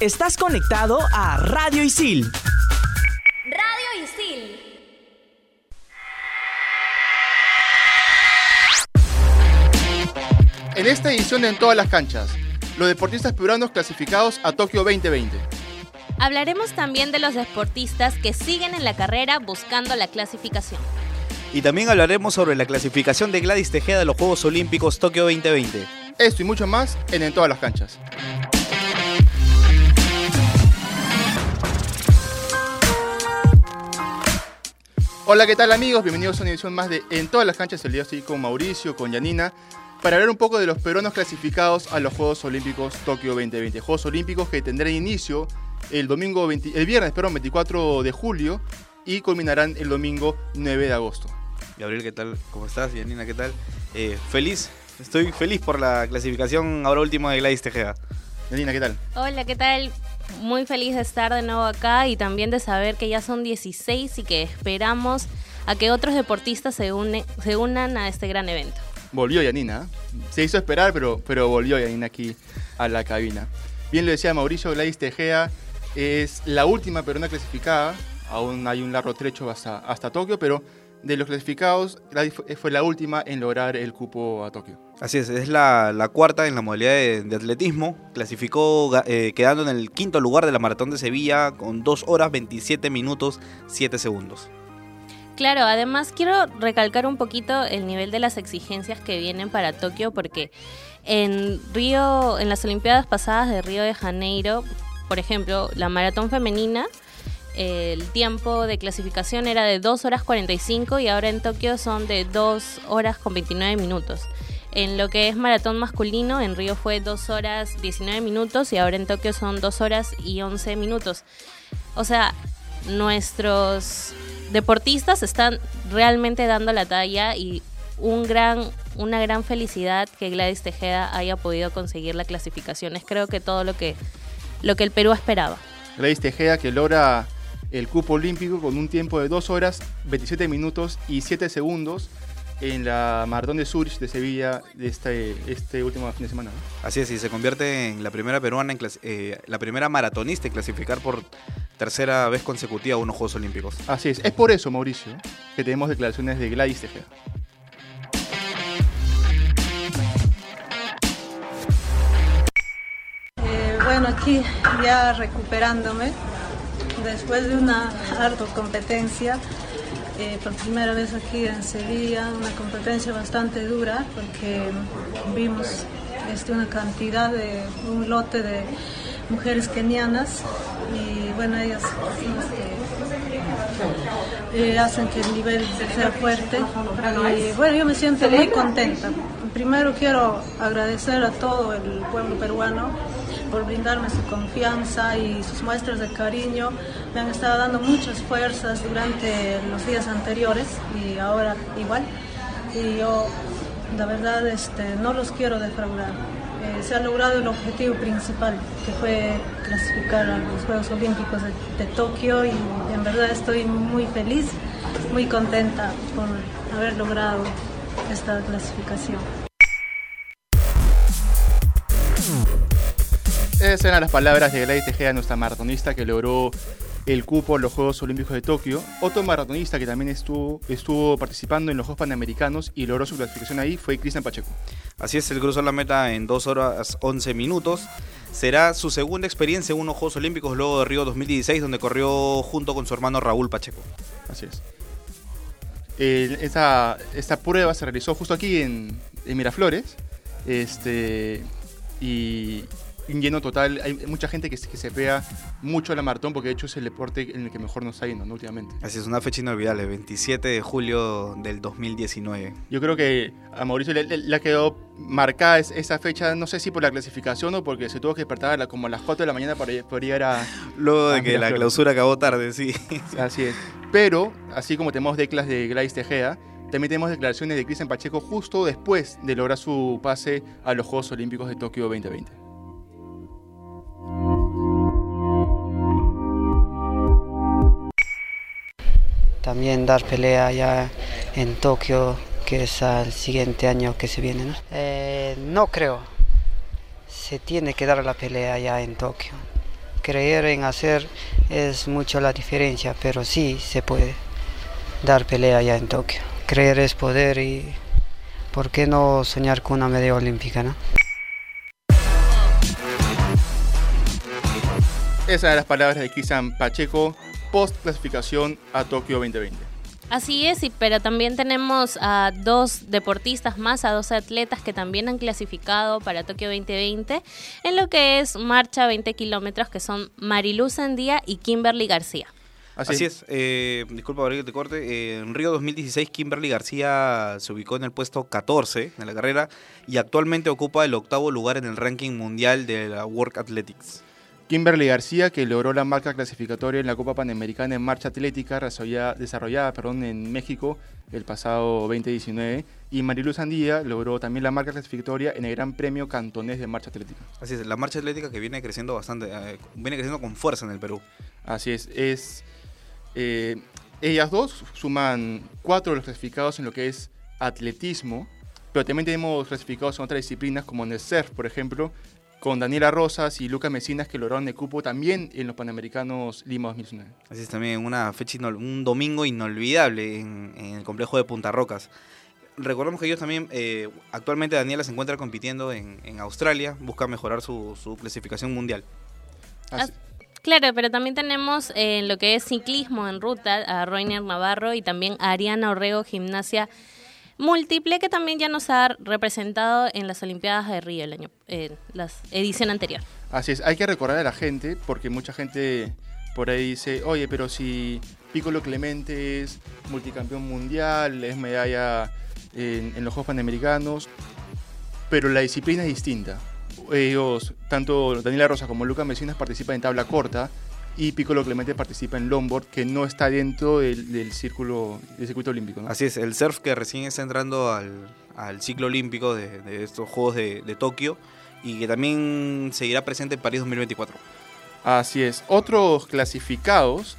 Estás conectado a Radio Isil. Radio Isil. En esta edición de En todas las canchas, los deportistas peruanos clasificados a Tokio 2020. Hablaremos también de los deportistas que siguen en la carrera buscando la clasificación. Y también hablaremos sobre la clasificación de Gladys Tejeda de los Juegos Olímpicos Tokio 2020. Esto y mucho más en En todas las canchas. Hola, ¿qué tal amigos? Bienvenidos a una edición más de En todas las canchas. El día estoy con Mauricio, con Yanina, para hablar un poco de los peruanos clasificados a los Juegos Olímpicos Tokio 2020. Juegos Olímpicos que tendrán inicio el, domingo 20 el viernes perdón, 24 de julio y culminarán el domingo 9 de agosto. Gabriel, ¿qué tal? ¿Cómo estás? Yanina, ¿qué tal? Eh, feliz, estoy feliz por la clasificación ahora último de Gladys Tejeda. Yanina, ¿qué tal? Hola, ¿qué tal? Muy feliz de estar de nuevo acá y también de saber que ya son 16 y que esperamos a que otros deportistas se, une, se unan a este gran evento. Volvió Yanina. ¿eh? Se hizo esperar, pero, pero volvió Yanina aquí a la cabina. Bien lo decía Mauricio, Gladys Tejeda es la última peruana clasificada. Aún hay un largo trecho hasta, hasta Tokio, pero de los clasificados, Gladys fue la última en lograr el cupo a Tokio. Así es, es la, cuarta en la modalidad de, atletismo. Clasificó eh, quedando en el quinto lugar de la Maratón de Sevilla con 2 horas 27 minutos 7 segundos. Claro, además quiero recalcar un poquito el nivel de las exigencias que vienen para Tokio porque en Río, en las Olimpiadas pasadas de Río de Janeiro, por ejemplo, la maratón femenina, el tiempo de clasificación era de 2 horas 45 y ahora en Tokio son de 2 horas con 29 minutos. En lo que es maratón masculino, en Río fue 2 horas 19 minutos y ahora en Tokio son 2 horas y 11 minutos. O sea, nuestros deportistas están realmente dando la talla y un gran, una gran felicidad que Gladys Tejeda haya podido conseguir la clasificación. Es creo que todo lo que, lo que el Perú esperaba. Gladys Tejeda que logra el cupo olímpico con un tiempo de 2 horas 27 minutos y 7 segundos en la Maratón de Zurich de Sevilla de este, este último fin de semana. ¿no? Así es, y se convierte en la primera peruana, en eh, la primera maratonista en clasificar por tercera vez consecutiva a unos Juegos Olímpicos. Así es, es por eso, Mauricio, que tenemos declaraciones de Gladys Tejeda. Eh, bueno, aquí ya recuperándome después de una ardua competencia, eh, por primera vez aquí en Sevilla, una competencia bastante dura porque vimos este, una cantidad de un lote de mujeres kenianas y bueno, ellas que eh, hacen que el nivel sea fuerte. Y bueno, yo me siento muy contenta. Primero quiero agradecer a todo el pueblo peruano por brindarme su confianza y sus muestras de cariño. Me han estado dando muchas fuerzas durante los días anteriores y ahora igual. Y yo, la verdad, este, no los quiero defraudar. Eh, se ha logrado el objetivo principal, que fue clasificar a los Juegos Olímpicos de, de Tokio y en verdad estoy muy feliz, muy contenta por haber logrado esta clasificación. Esas eran las palabras de Gladys Tejeda, nuestra maratonista que logró el cupo en los Juegos Olímpicos de Tokio. Otro maratonista que también estuvo, estuvo participando en los Juegos Panamericanos y logró su clasificación ahí fue Cristian Pacheco. Así es, el cruzó la meta en 2 horas 11 minutos. Será su segunda experiencia en unos Juegos Olímpicos luego de Río 2016, donde corrió junto con su hermano Raúl Pacheco. Así es. Eh, esta, esta prueba se realizó justo aquí en, en Miraflores. Este, y lleno total. Hay mucha gente que, se- que se pega mucho a la maratón porque de hecho es el deporte en el que mejor nos está yendo ¿no? últimamente. Así es, una fecha inolvidable, 27 de julio del 2019. Yo creo que a Mauricio le, le- le ha quedado marcada es- esa fecha, no sé si por la clasificación o porque se tuvo que despertar a la- como a las 4 de la mañana para, para llegar a... Luego de Ah, que la clausura acabó tarde, sí. Así es. Pero, así como tenemos declas de Gladys Tejeda, también tenemos declaraciones de Cristian Pacheco justo después de lograr su pase a los Juegos Olímpicos de Tokio 2020. También dar pelea ya en Tokio, que es al siguiente año que se viene. ¿no? Eh, no creo. Se tiene que dar la pelea ya en Tokio. creer en hacer es mucho la diferencia, pero sí se puede dar pelea ya en Tokio. Creer es poder y ¿por qué no soñar con una medalla olímpica, no? Esas eran las palabras de Cristian Pacheco post clasificación a Tokio 2020. Así es, y- pero también tenemos a dos deportistas más, a dos atletas que también han clasificado para Tokio 2020 en lo que es marcha 20 kilómetros, que son Mariluz Sandía y Kimberly García. Así, es. Eh, disculpa, Gabriel, que te corte. Eh, en Río 2016, Kimberly García se ubicó en el puesto 14 en la carrera y actualmente ocupa el octavo lugar en el ranking mundial de la World Athletics. Kimberly García, que logró la marca clasificatoria en la Copa Panamericana en Marcha Atlética desarrollada, perdón, en México el pasado 2019, y Marilu Sandía logró también la marca clasificatoria en el Gran Premio Cantonés de Marcha Atlética. Así es, la marcha atlética que viene creciendo bastante, eh, viene creciendo con fuerza en el Perú. Así es, es eh, ellas dos suman cuatro de los clasificados en lo que es atletismo, pero también tenemos clasificados en otras disciplinas como en el surf, por ejemplo, con Daniela Rosas y Luca Mesinas que lograron el cupo también en los Panamericanos Lima 2019. Así es también una fecha, un domingo inolvidable en, en el complejo de Punta Rocas. Recordemos que ellos también, eh, actualmente Daniela se encuentra compitiendo en, en Australia, busca mejorar su, su clasificación mundial. Así- Claro, pero también tenemos eh, en lo que es ciclismo en ruta a Roiner Navarro y también a Ariana Orrego, gimnasia múltiple, que también ya nos ha representado en las Olimpiadas de Río el año, la edición anterior. Así es, hay que recordar a la gente, porque mucha gente por ahí dice, oye, pero si Piccolo Clemente es multicampeón mundial, es medalla en, los Juegos Panamericanos, pero la disciplina es distinta. Ellos, tanto Daniela Rosa como Luca Mesinas participan en tabla corta y Piccolo Clemente participa en longboard, que no está dentro del, del círculo, del circuito olímpico. ¿no? Así es, el surf que recién está entrando al, al ciclo olímpico de, de estos Juegos de, de Tokio y que también seguirá presente en París 2024. Así es. Otros clasificados,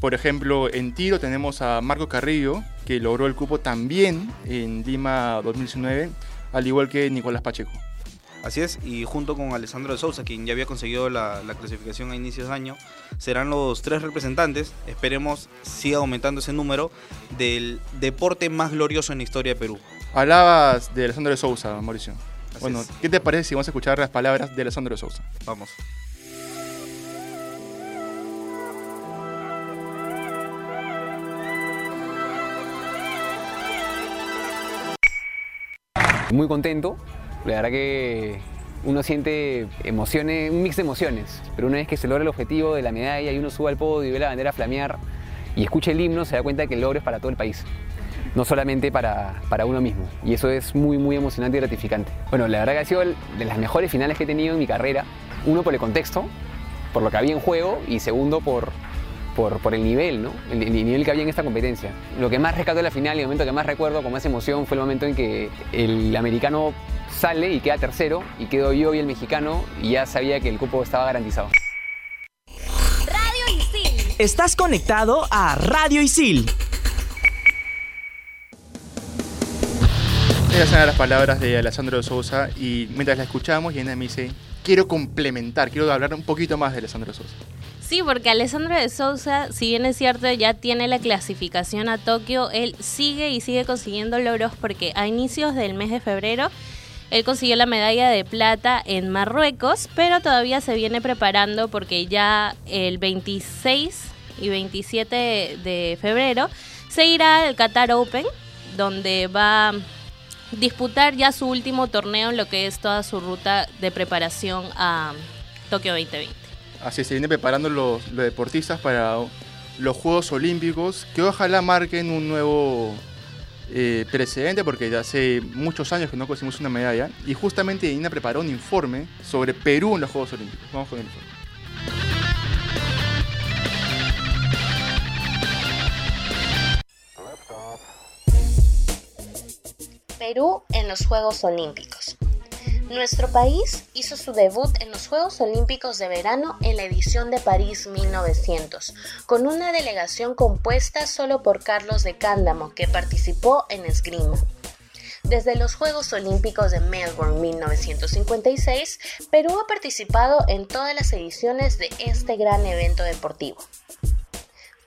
por ejemplo, en tiro tenemos a Marco Carrillo, que logró el cupo también en Lima 2019, al igual que Nicolás Pacheco. Así es, y junto con Alessandro de Sousa, quien ya había conseguido la, la clasificación a inicios de año, serán los tres representantes, esperemos siga aumentando ese número, del deporte más glorioso en la historia de Perú. Hablabas de Alessandro de Sousa, Mauricio. Así bueno, es. ¿qué te parece si vamos a escuchar las palabras de Alessandro de Sousa? Vamos. Muy contento, la verdad que uno siente emociones, un mix de emociones, pero una vez que se logra el objetivo de la medalla y uno sube al podio y ve la bandera flamear y escucha el himno, se da cuenta que el logro es para todo el país, no solamente para, para uno mismo. Y eso es muy, muy emocionante y gratificante. Bueno, la verdad que ha sido de las mejores finales que he tenido en mi carrera, uno por el contexto, por lo que había en juego y segundo por, por, por el nivel, ¿no? El, el nivel que había en esta competencia. Lo que más rescato de la final y el momento que más recuerdo con más emoción fue el momento en que el americano sale y queda tercero y quedo yo y el mexicano y ya sabía que el cupo estaba garantizado. Estás conectado a Radio Isil. Esas eran las palabras de Alessandro de Sousa y mientras la escuchamos, Yana me dice, quiero complementar, quiero hablar un poquito más de Alessandro de Sousa. Sí, porque Alessandro de Sousa, si bien es cierto, ya tiene la clasificación a Tokio, él sigue y sigue consiguiendo logros porque a inicios del mes de febrero él consiguió la medalla de plata en Marruecos, pero todavía se viene preparando porque ya el 26 y 27 de febrero se irá al Qatar Open, donde va a disputar ya su último torneo en lo que es toda su ruta de preparación a Tokio 2020. Así se vienen preparando los, los deportistas para los Juegos Olímpicos, que ojalá marquen un nuevo eh, precedente, porque ya hace muchos años que no conseguimos una medalla. Y justamente Ina preparó un informe sobre Perú en los Juegos Olímpicos. Vamos con el informe. Perú en los Juegos Olímpicos. Nuestro país hizo su debut en los Juegos Olímpicos de verano en la edición de París 1900, con una delegación compuesta solo por Carlos de Cándamo, que participó en esgrima. Desde los Juegos Olímpicos de Melbourne 1956, Perú ha participado en todas las ediciones de este gran evento deportivo.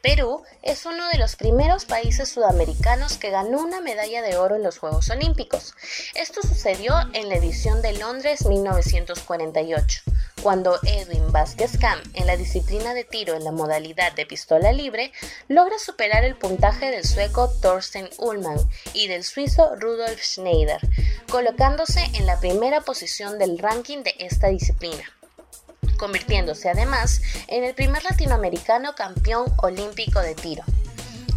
Perú es uno de los primeros países sudamericanos que ganó una medalla de oro en los Juegos Olímpicos. Esto sucedió en la edición de Londres 1948, cuando Edwin Vázquez Cam, en la disciplina de tiro en la modalidad de pistola libre, logra superar el puntaje del sueco Thorsten Ullmann y del suizo Rudolf Schneider, colocándose en la primera posición del ranking de esta disciplina convirtiéndose además en el primer latinoamericano campeón olímpico de tiro.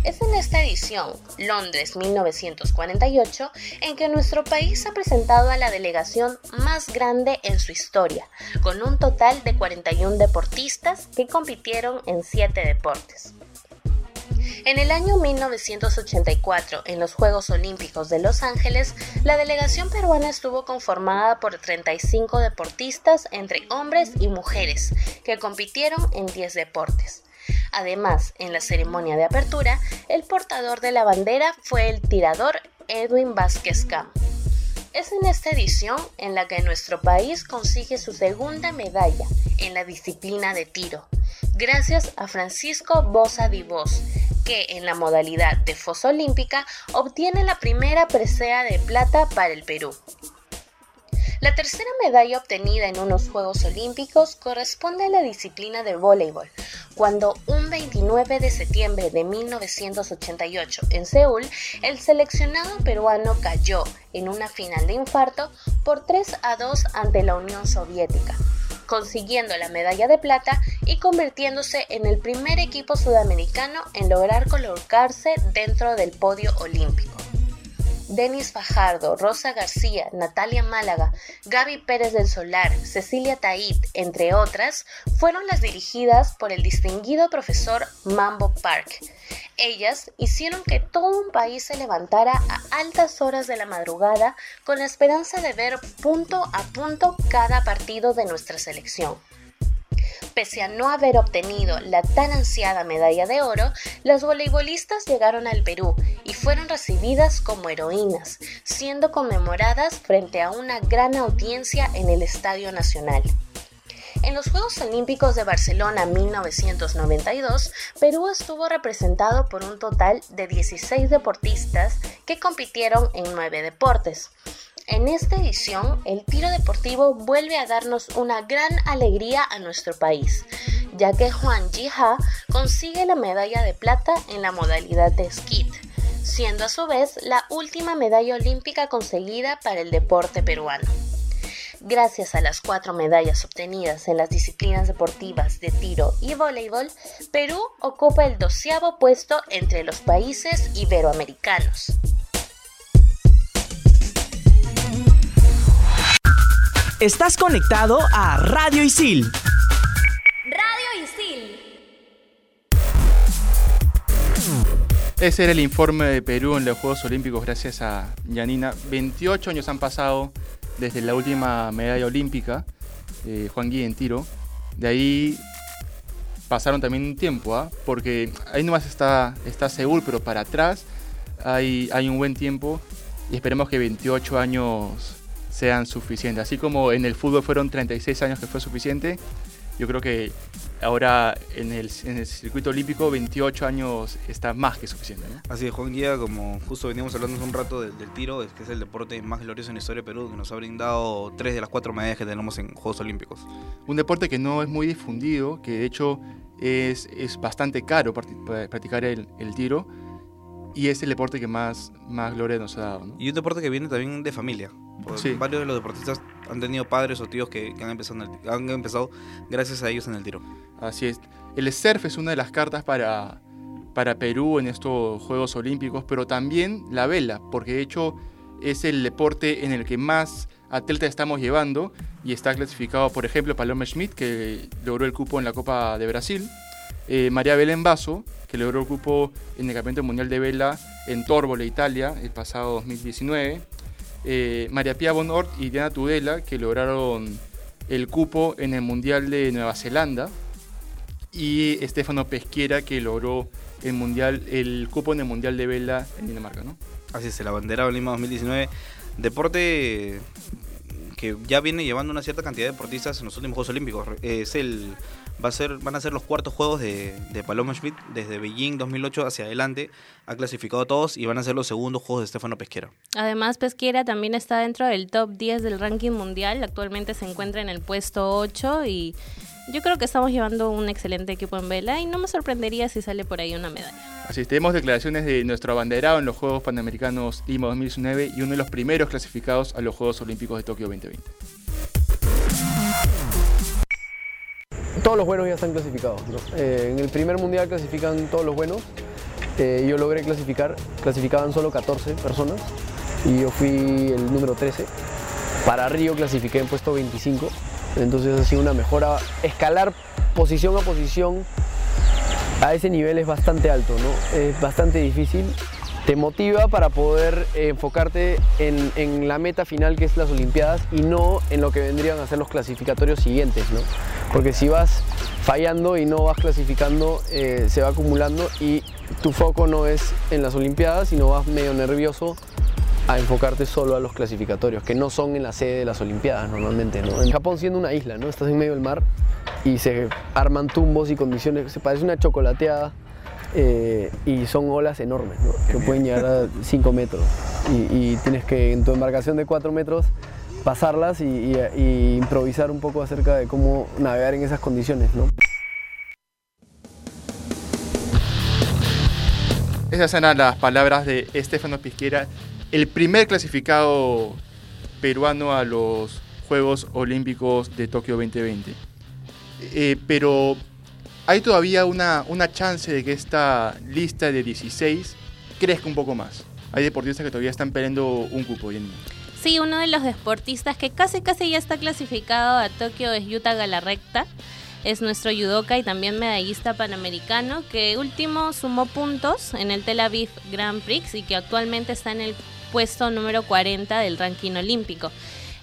Es en esta edición, Londres 1948, en que nuestro país ha presentado a la delegación más grande en su historia, con un total de 41 deportistas que compitieron en 7 deportes. En el año 1984, en los Juegos Olímpicos de Los Ángeles, la delegación peruana estuvo conformada por 35 deportistas entre hombres y mujeres, que compitieron en 10 deportes. Además, en la ceremonia de apertura, el portador de la bandera fue el tirador Edwin Vázquez Cam. Es en esta edición en la que nuestro país consigue su segunda medalla en la disciplina de tiro, gracias a Francisco Bosa Divos, que en la modalidad de fosa olímpica obtiene la primera presea de plata para el Perú. La tercera medalla obtenida en unos Juegos Olímpicos corresponde a la disciplina de voleibol, cuando un 29 de septiembre de 1988 en Seúl, el seleccionado peruano cayó en una final de infarto por 3 a 2 ante la Unión Soviética consiguiendo la medalla de plata y convirtiéndose en el primer equipo sudamericano en lograr colocarse dentro del podio olímpico. Denis Fajardo, Rosa García, Natalia Málaga, Gaby Pérez del Solar, Cecilia Tait, entre otras, fueron las dirigidas por el distinguido profesor Mambo Park. Ellas hicieron que todo un país se levantara a altas horas de la madrugada con la esperanza de ver punto a punto cada partido de nuestra selección. Pese a no haber obtenido la tan ansiada medalla de oro, las voleibolistas llegaron al Perú y fueron recibidas como heroínas, siendo conmemoradas frente a una gran audiencia en el Estadio Nacional. En los Juegos Olímpicos de Barcelona 1992, Perú estuvo representado por un total de 16 deportistas que compitieron en nueve deportes. En esta edición, el tiro deportivo vuelve a darnos una gran alegría a nuestro país, ya que Juan Jija consigue la medalla de plata en la modalidad de skit, siendo a su vez la última medalla olímpica conseguida para el deporte peruano. Gracias a las cuatro medallas obtenidas en las disciplinas deportivas de tiro y voleibol, Perú ocupa el doceavo puesto entre los países iberoamericanos. Estás conectado a Radio Isil. Radio Isil. Ese era el informe de Perú en los Juegos Olímpicos gracias a Yanina. 28 años han pasado desde la última medalla olímpica, eh, Juan Gui en tiro. De ahí pasaron también un tiempo, ¿ah? porque ahí nomás está, está Seúl, pero para atrás hay, hay un buen tiempo y esperemos que 28 años sean suficientes. Así como en el fútbol fueron 36 años que fue suficiente, yo creo que ahora en el, en el circuito olímpico 28 años está más que suficiente. Así es, Juan Guía, como justo veníamos hablando hace un rato del, tiro, es que es el deporte más glorioso en la historia de Perú, que nos ha brindado tres de las cuatro medallas que tenemos en Juegos Olímpicos. Un deporte que no es muy difundido, que de hecho es, es bastante caro practicar el, el tiro y es el deporte que más, más gloria nos ha dado. Y un deporte que viene también de familia. Varios de los deportistas han tenido padres o tíos que, han, empezado han empezado gracias a ellos en el tiro. Así es. El surf es una de las cartas para, para Perú en estos Juegos Olímpicos, pero también la vela, porque de hecho es el deporte en el que más atletas estamos llevando y está clasificado, por ejemplo, Paloma Schmidt, que logró el cupo en la Copa de Brasil, eh, María Belén Basso, que logró el cupo en el Campeonato Mundial de Vela en Torbole, Italia, el pasado 2019. Eh, María Pia Bonort y Diana Tudela, que lograron el cupo en el Mundial de Nueva Zelanda. y Estefano Pesquera, que logró el mundial, el cupo en el Mundial de Vela en Dinamarca, ¿no? Así es, el abanderado Lima 2019. Deporte que ya viene llevando una cierta cantidad de deportistas en los últimos Juegos Olímpicos. Es el va a ser van a ser los cuartos juegos de, de Paloma Schmidt desde Beijing 2008 hacia adelante. Ha clasificado a todos y van a ser los segundos juegos de Estefano Pesquera. Además, Pesquera también está dentro del top 10 del ranking mundial. Actualmente se encuentra en el puesto 8 y yo creo que estamos llevando un excelente equipo en vela y no me sorprendería si sale por ahí una medalla. Tenemos declaraciones de nuestro abanderado en los Juegos Panamericanos Lima 2019 y uno de los primeros clasificados a los Juegos Olímpicos de Tokio 2020. Todos los buenos ya están clasificados. Eh, en el primer mundial clasifican todos los buenos. Eh, yo logré clasificar, clasificaban solo 14 personas y yo fui el número 13. Para Río clasifiqué en puesto 25. Entonces ha sido una mejora. Escalar posición a posición a ese nivel es bastante alto, ¿no? Es bastante difícil. Te motiva para poder enfocarte en, en, la meta final que es las Olimpiadas y no en lo que vendrían a ser los clasificatorios siguientes, ¿no? Porque si vas fallando y no vas clasificando, eh, se va acumulando y tu foco no es en las Olimpiadas, sino vas medio nervioso a enfocarte solo a los clasificatorios, que no son en la sede de las Olimpiadas normalmente. ¿no? En Japón siendo una isla, ¿no? estás en medio del mar y se arman tumbos y condiciones, se parece una chocolateada eh, y son olas enormes, ¿no? que pueden llegar a 5 metros. Y, y, tienes que en tu embarcación de 4 metros pasarlas y, improvisar un poco acerca de cómo navegar en esas condiciones. ¿no? Esas eran las palabras de Estefano Pisquera, el primer clasificado peruano a los Juegos Olímpicos de Tokio 2020. Eh, pero hay todavía una, una chance de que esta lista de 16 crezca un poco más. Hay deportistas que todavía están peleando un cupo. Bien. Sí, uno de los deportistas que casi casi ya está clasificado a Tokio es Yuta Galarrecta. Es nuestro judoka y también medallista panamericano que último sumó puntos en el Tel Aviv Grand Prix y que actualmente está en el puesto número 40 del ranking olímpico.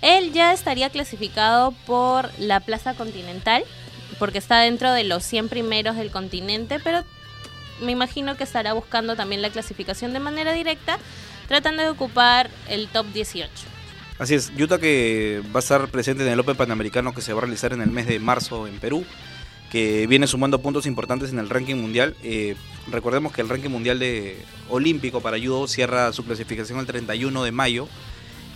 Él ya estaría clasificado por la Plaza Continental, porque está dentro de los 100 primeros del continente, pero me imagino que estará buscando también la clasificación de manera directa, tratando de ocupar el top 18. Así es, Utah que va a estar presente en el Open Panamericano que se va a realizar en el mes de marzo en Perú, que viene sumando puntos importantes en el ranking mundial. Eh, recordemos que el ranking mundial de olímpico para judo cierra su clasificación el 31 de mayo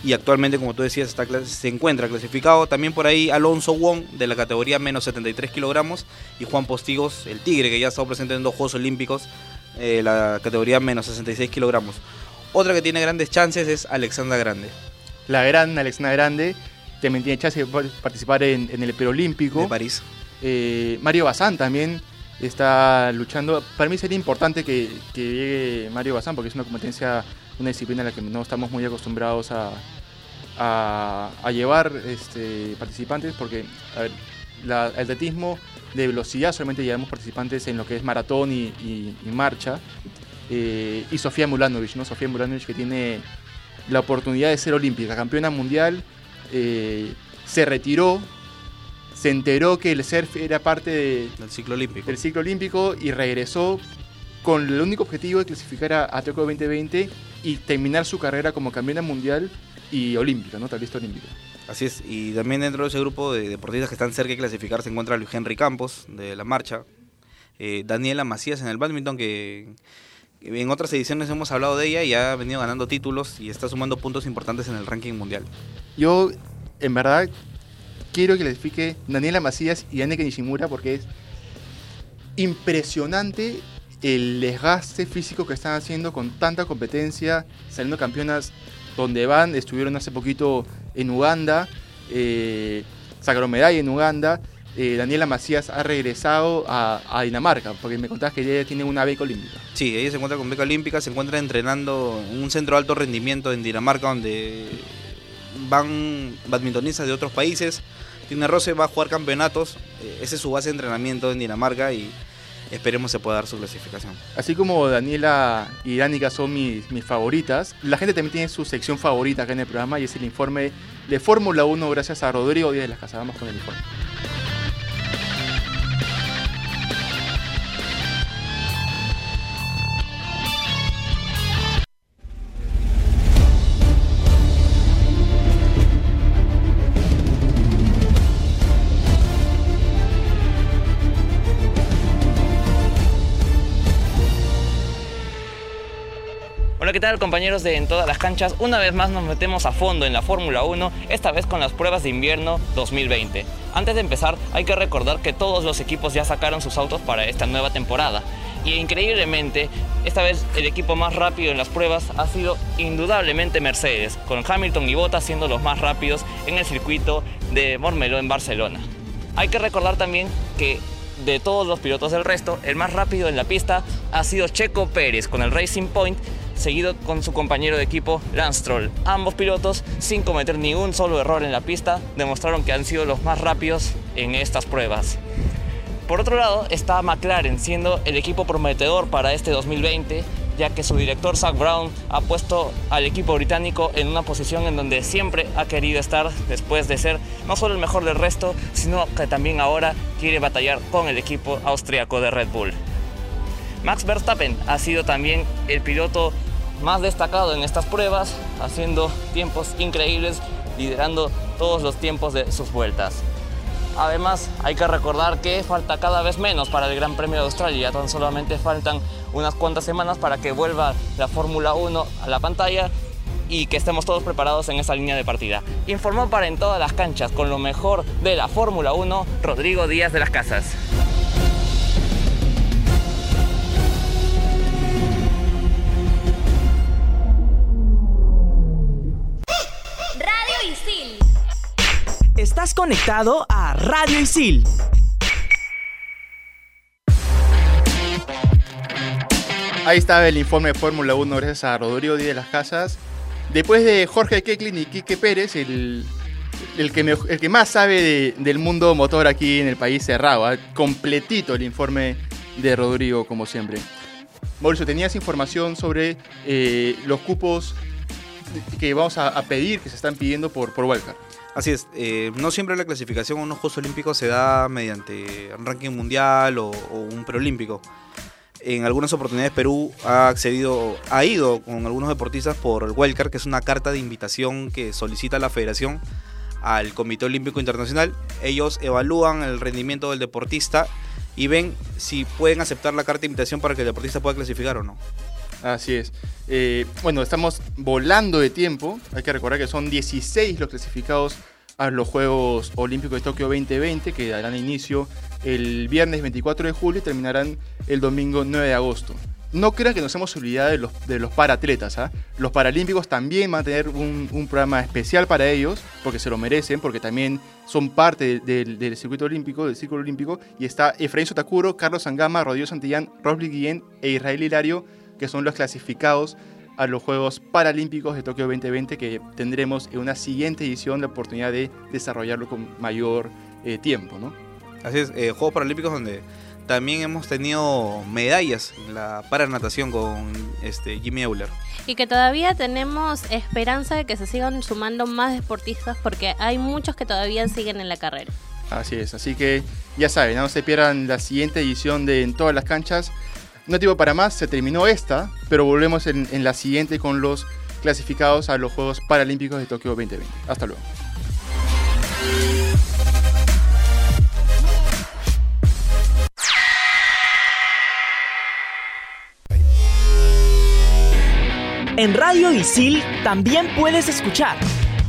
y actualmente, como tú decías, se encuentra clasificado. También por ahí Alonso Wong de la categoría menos 73 kilogramos y Juan Postigos, el Tigre, que ya ha estado presente en dos Juegos Olímpicos, eh, la categoría menos 66 kilogramos. Otra que tiene grandes chances es Alexandra Grande. La gran Alexandra Grande también tiene chance de participar en, en el Perolímpico. De París. Eh, Mario Bazán también está luchando. Para mí sería importante que, que llegue Mario Bazán porque es una competencia, una disciplina en la que no estamos muy acostumbrados a, a, a llevar este, participantes porque a ver, la, el atletismo de velocidad solamente llevamos participantes en lo que es maratón y, y, y marcha. Eh, y Sofía Mulanovic, ¿no? Sofía Mulanovic que tiene la oportunidad de ser olímpica, campeona mundial, eh, se retiró se enteró que el surf era parte de, del ciclo olímpico. del ciclo olímpico y regresó con el único objetivo de clasificar a, a Tokio 2020 y terminar su carrera como campeona mundial y olímpica, ¿no? Tablista olímpica. Así es, y también dentro de ese grupo de deportistas que están cerca de clasificar se encuentra Luis Henry Campos de la marcha, eh, Daniela Macías en el badminton que en otras ediciones hemos hablado de ella y ha venido ganando títulos y está sumando puntos importantes en el ranking mundial. Yo, en verdad, quiero que clasifique Daniela Macías y Anneke Nishimura porque es impresionante el desgaste físico que están haciendo con tanta competencia, saliendo campeonas donde van, estuvieron hace poquito en Uganda, eh, sacaron en Uganda, eh, Daniela Macías ha regresado a, a, Dinamarca, porque me contabas que ella tiene una beca olímpica. Sí, ella se encuentra con beca olímpica, se encuentra entrenando en un centro de alto rendimiento en Dinamarca donde van badmintonistas de otros países. Tiene Rose va a jugar campeonatos, eh, esa es su base de entrenamiento en Dinamarca y esperemos se pueda dar su clasificación. Así como Daniela y Danica son mis, mis favoritas, la gente también tiene su sección favorita acá en el programa y es el informe de Fórmula 1 gracias a Rodrigo Díaz de las Casas. Vamos con el informe. Compañeros de En todas las canchas? Una vez más nos metemos a fondo en la Fórmula 1, esta vez con las pruebas de invierno 2020. Antes de empezar, hay que recordar que todos los equipos ya sacaron sus autos para esta nueva temporada. Y increíblemente, esta vez el equipo más rápido en las pruebas ha sido indudablemente Mercedes, con Hamilton y Bottas siendo los más rápidos en el circuito de Mormeló en Barcelona. Hay que recordar también que de todos los pilotos del resto, el más rápido en la pista ha sido Checo Pérez con el Racing Point, seguido con su compañero de equipo Lance Stroll. Ambos pilotos, sin cometer ningún solo error en la pista, demostraron que han sido los más rápidos en estas pruebas. Por otro lado, está McLaren siendo el equipo prometedor para este 2020, ya que su director Zach Brown ha puesto al equipo británico en una posición en donde siempre ha querido estar después de ser no solo el mejor del resto, sino que también ahora quiere batallar con el equipo austriaco de Red Bull. Max Verstappen ha sido también el piloto más destacado en estas pruebas, haciendo tiempos increíbles, liderando todos los tiempos de sus vueltas. Además, hay que recordar que falta cada vez menos para el Gran Premio de Australia, tan solamente faltan unas cuantas semanas para que vuelva la Fórmula 1 a la pantalla y que estemos todos preparados en esa línea de partida. Informó para en todas las canchas con lo mejor de la Fórmula 1, Rodrigo Díaz de las Casas. Conectado a Radio Isil. Ahí estaba el informe de Fórmula 1 gracias a Rodrigo Díaz de las Casas. Después de Jorge Keklin y Quique Pérez, el, el, que, el que más sabe de- del mundo motor aquí en el país cerrado. ¿ah? Completito el informe de Rodrigo, como siempre. Mauricio, ¿tenías información sobre eh, los cupos que vamos a, a pedir, que se están pidiendo por, por Wildcard? Así es, eh, no siempre la clasificación a unos Juegos Olímpicos se da mediante un ranking mundial o, un preolímpico. En algunas oportunidades Perú ha accedido, ha ido con algunos deportistas por el Wildcard, que es una carta de invitación que solicita la federación al Comité Olímpico Internacional. Ellos evalúan el rendimiento del deportista y ven si pueden aceptar la carta de invitación para que el deportista pueda clasificar o no. Así es. Eh, bueno, estamos volando de tiempo. Hay que recordar que son 16 los clasificados a los Juegos Olímpicos de Tokio 2020, que darán inicio el viernes 24 de julio y terminarán el domingo 9 de agosto. No crean que nos hemos olvidado de los, de los paratletas. ¿ah? Los paralímpicos también van a tener un, un programa especial para ellos, porque se lo merecen, porque también son parte del, del circuito olímpico, del círculo olímpico. Y está Efraín Sotakuro, Carlos Sangama, Rodrigo Santillán, Rosly Guillén e Israel Hilario, que son los clasificados a los Juegos Paralímpicos de Tokio 2020, que tendremos en una siguiente edición la oportunidad de desarrollarlo con mayor eh, tiempo. ¿no? Así es, eh, Juegos Paralímpicos donde también hemos tenido medallas en la paranatación con este, Jimmy Euler. Y que todavía tenemos esperanza de que se sigan sumando más deportistas porque hay muchos que todavía siguen en la carrera. Así es, así que ya saben, no se pierdan la siguiente edición de En todas las canchas. No tiempo para más, se terminó esta, pero volvemos en, en la siguiente con los clasificados a los Juegos Paralímpicos de Tokio 2020. Hasta luego. En Radio Isil también puedes escuchar